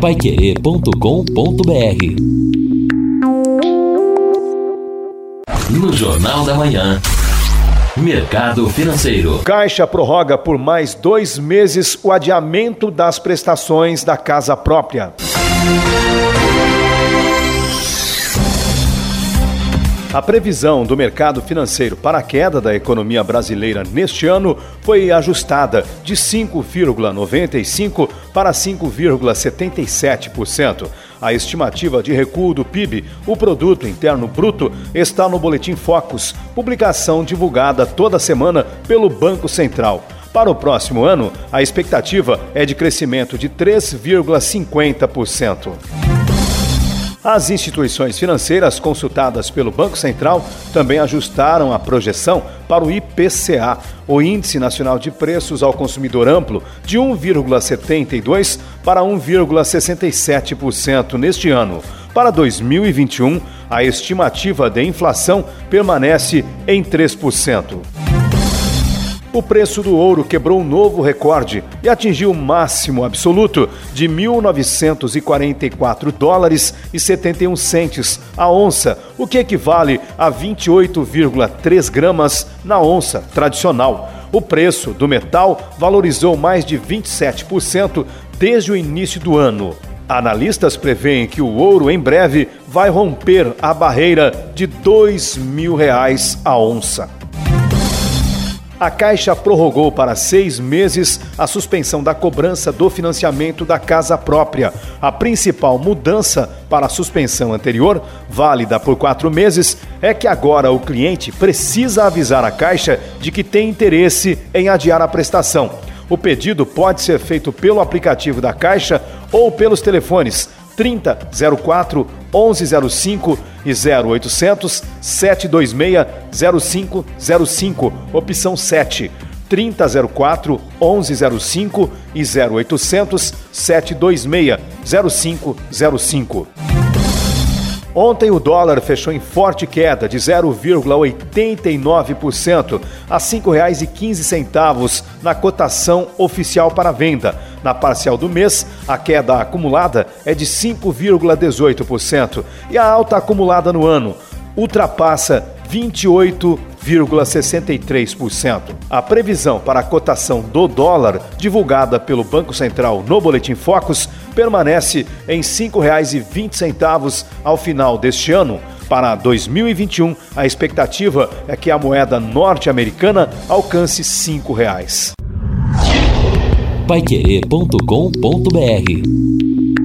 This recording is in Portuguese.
paiquerê.com.br No Jornal da Manhã. Mercado Financeiro. Caixa prorroga por mais dois meses o adiamento das prestações da casa própria. A previsão do mercado financeiro para a queda da economia brasileira neste ano foi ajustada de 5,95% para 5,77%. A estimativa de recuo do PIB, o Produto Interno Bruto, está no Boletim Focus, publicação divulgada toda semana pelo Banco Central. Para o próximo ano, a expectativa é de crescimento de 3,50%. As instituições financeiras consultadas pelo Banco Central também ajustaram a projeção para o IPCA, o Índice Nacional de Preços ao Consumidor Amplo, de 1,72% para 1,67% neste ano. Para 2021, a estimativa de inflação permanece em 3%. O preço do ouro quebrou um novo recorde e atingiu o máximo absoluto de 1.944 dólares e 71 centes a onça, o que equivale a 28,3 gramas na onça tradicional. O preço do metal valorizou mais de 27% desde o início do ano. Analistas preveem que o ouro em breve vai romper a barreira de 2 mil reais a onça. A Caixa prorrogou para seis meses a suspensão da cobrança do financiamento da casa própria. A principal mudança para a suspensão anterior, válida por quatro meses, é que agora o cliente precisa avisar a Caixa de que tem interesse em adiar a prestação. O pedido pode ser feito pelo aplicativo da Caixa ou pelos telefones 3004 1105 e 0800 726 0505, opção 7. 3004 1105 e 0800 726 0505. Ontem o dólar fechou em forte queda de 0,89% a R$ 5,15 na cotação oficial para venda. Na parcial do mês, a queda acumulada é de 5,18% e a alta acumulada no ano ultrapassa 28,63%. A previsão para a cotação do dólar, divulgada pelo Banco Central no Boletim Focus, permanece em R$ 5,20 ao final deste ano. Para 2021, a expectativa é que a moeda norte-americana alcance R$ 5 paiquerê.com.br